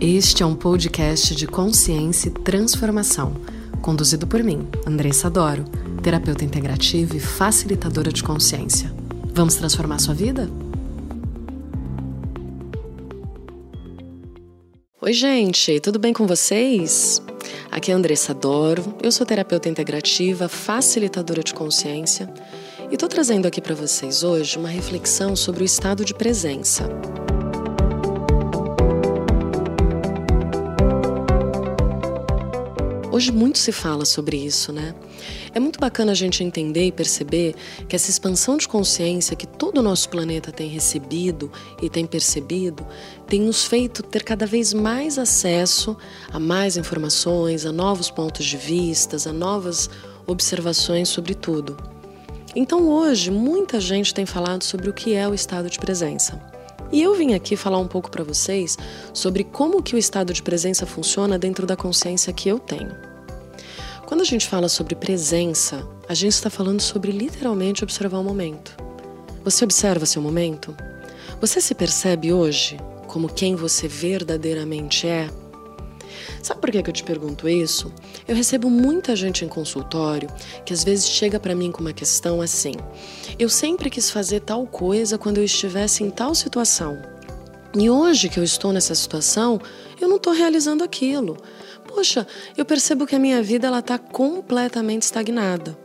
Este é um podcast de consciência e transformação, conduzido por mim, Andressa Doro, terapeuta integrativa e facilitadora de consciência. Vamos transformar sua vida? Oi, gente, tudo bem com vocês? Aqui é Andressa Doro, eu sou terapeuta integrativa, facilitadora de consciência e estou trazendo aqui para vocês hoje uma reflexão sobre o estado de presença. Hoje muito se fala sobre isso, né? É muito bacana a gente entender e perceber que essa expansão de consciência que todo o nosso planeta tem recebido e tem percebido tem nos feito ter cada vez mais acesso a mais informações, a novos pontos de vista, a novas observações sobre tudo. Então hoje muita gente tem falado sobre o que é o estado de presença. E eu vim aqui falar um pouco para vocês sobre como que o estado de presença funciona dentro da consciência que eu tenho. Quando a gente fala sobre presença, a gente está falando sobre literalmente observar o momento. Você observa seu momento? Você se percebe hoje como quem você verdadeiramente é? Sabe por que eu te pergunto isso? Eu recebo muita gente em consultório que às vezes chega para mim com uma questão assim: eu sempre quis fazer tal coisa quando eu estivesse em tal situação. E hoje que eu estou nessa situação, eu não estou realizando aquilo. Poxa, eu percebo que a minha vida ela está completamente estagnada.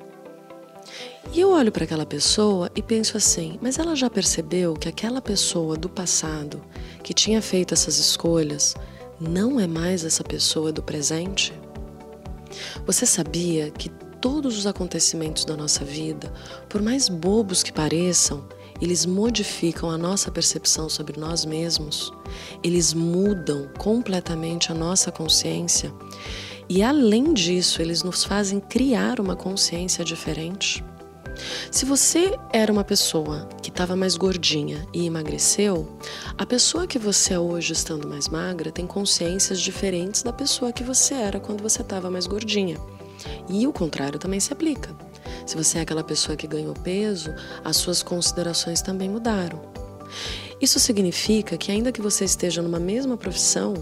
E eu olho para aquela pessoa e penso assim: mas ela já percebeu que aquela pessoa do passado que tinha feito essas escolhas não é mais essa pessoa do presente? Você sabia que todos os acontecimentos da nossa vida, por mais bobos que pareçam, eles modificam a nossa percepção sobre nós mesmos, eles mudam completamente a nossa consciência e, além disso, eles nos fazem criar uma consciência diferente. Se você era uma pessoa que estava mais gordinha e emagreceu, a pessoa que você é hoje estando mais magra tem consciências diferentes da pessoa que você era quando você estava mais gordinha. E o contrário também se aplica. Se você é aquela pessoa que ganhou peso, as suas considerações também mudaram. Isso significa que, ainda que você esteja numa mesma profissão,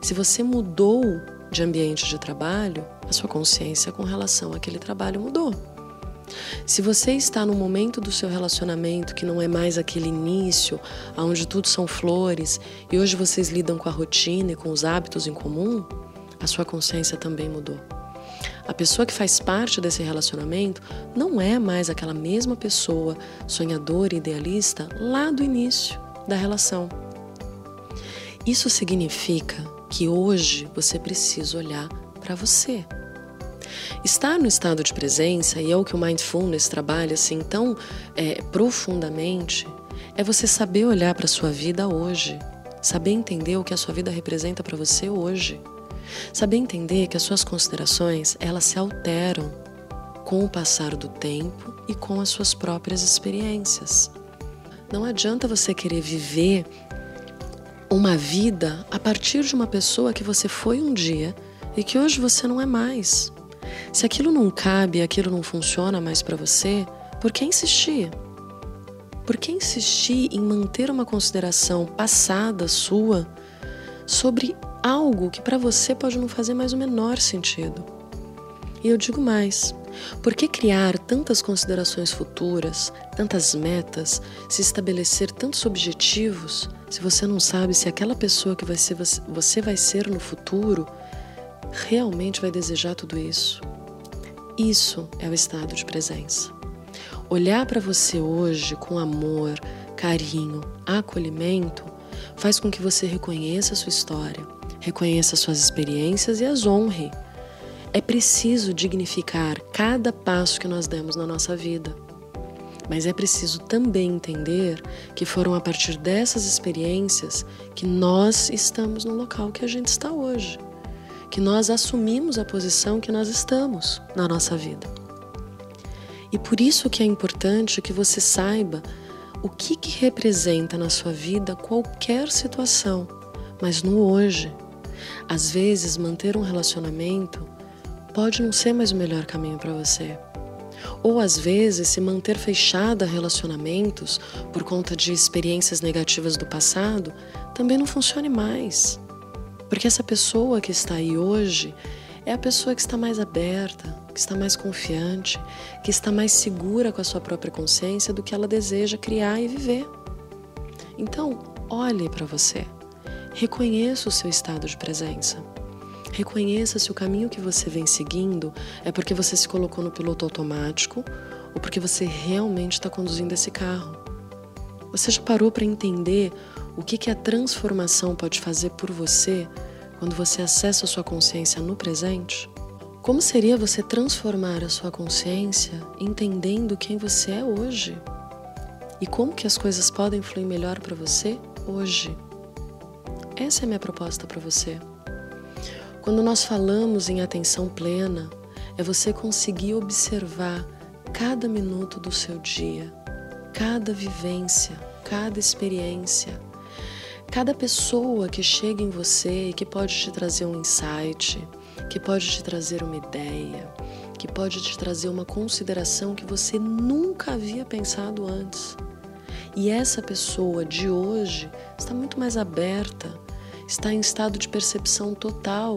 se você mudou de ambiente de trabalho, a sua consciência com relação àquele trabalho mudou. Se você está no momento do seu relacionamento que não é mais aquele início, onde tudo são flores, e hoje vocês lidam com a rotina e com os hábitos em comum, a sua consciência também mudou. A pessoa que faz parte desse relacionamento não é mais aquela mesma pessoa sonhadora e idealista lá do início da relação. Isso significa que hoje você precisa olhar para você. Estar no estado de presença, e é o que o Mindfulness trabalha assim tão é, profundamente, é você saber olhar para a sua vida hoje, saber entender o que a sua vida representa para você hoje. Saber entender que as suas considerações, elas se alteram com o passar do tempo e com as suas próprias experiências. Não adianta você querer viver uma vida a partir de uma pessoa que você foi um dia e que hoje você não é mais. Se aquilo não cabe, aquilo não funciona mais para você, por que insistir? Por que insistir em manter uma consideração passada sua sobre algo que para você pode não fazer mais o menor sentido. E eu digo mais: por que criar tantas considerações futuras, tantas metas, se estabelecer tantos objetivos, se você não sabe se aquela pessoa que vai ser, você vai ser no futuro realmente vai desejar tudo isso? Isso é o estado de presença. Olhar para você hoje com amor, carinho, acolhimento faz com que você reconheça a sua história reconheça suas experiências e as honre. É preciso dignificar cada passo que nós demos na nossa vida. Mas é preciso também entender que foram a partir dessas experiências que nós estamos no local que a gente está hoje, que nós assumimos a posição que nós estamos na nossa vida. E por isso que é importante que você saiba o que, que representa na sua vida qualquer situação, mas no hoje, às vezes, manter um relacionamento pode não ser mais o melhor caminho para você. Ou às vezes, se manter fechada a relacionamentos por conta de experiências negativas do passado também não funcione mais. Porque essa pessoa que está aí hoje é a pessoa que está mais aberta, que está mais confiante, que está mais segura com a sua própria consciência do que ela deseja criar e viver. Então, olhe para você. Reconheça o seu estado de presença. Reconheça se o caminho que você vem seguindo é porque você se colocou no piloto automático ou porque você realmente está conduzindo esse carro. Você já parou para entender o que, que a transformação pode fazer por você quando você acessa a sua consciência no presente? Como seria você transformar a sua consciência entendendo quem você é hoje? E como que as coisas podem fluir melhor para você hoje? Essa é a minha proposta para você. Quando nós falamos em atenção plena, é você conseguir observar cada minuto do seu dia, cada vivência, cada experiência, cada pessoa que chega em você e que pode te trazer um insight, que pode te trazer uma ideia, que pode te trazer uma consideração que você nunca havia pensado antes. E essa pessoa de hoje está muito mais aberta está em estado de percepção total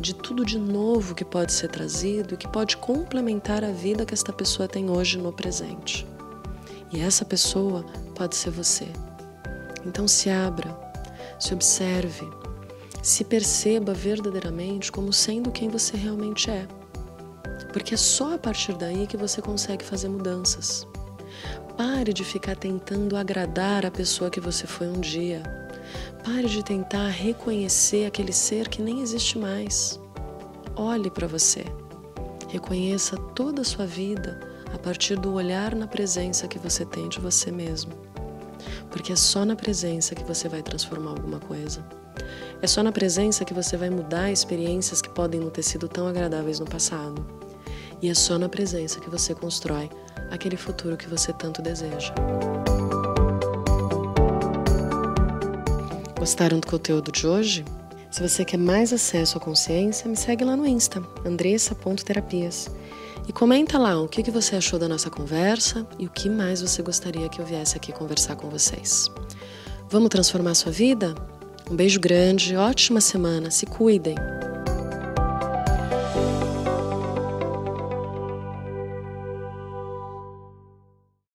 de tudo de novo que pode ser trazido e que pode complementar a vida que esta pessoa tem hoje no presente. E essa pessoa pode ser você. Então se abra, se observe, se perceba verdadeiramente como sendo quem você realmente é. Porque é só a partir daí que você consegue fazer mudanças. Pare de ficar tentando agradar a pessoa que você foi um dia Pare de tentar reconhecer aquele ser que nem existe mais. Olhe para você. Reconheça toda a sua vida a partir do olhar na presença que você tem de você mesmo. Porque é só na presença que você vai transformar alguma coisa. É só na presença que você vai mudar experiências que podem não ter sido tão agradáveis no passado. E é só na presença que você constrói aquele futuro que você tanto deseja. Gostaram do conteúdo de hoje? Se você quer mais acesso à consciência, me segue lá no Insta, andressa.terapias. E comenta lá o que você achou da nossa conversa e o que mais você gostaria que eu viesse aqui conversar com vocês. Vamos transformar sua vida? Um beijo grande, ótima semana, se cuidem!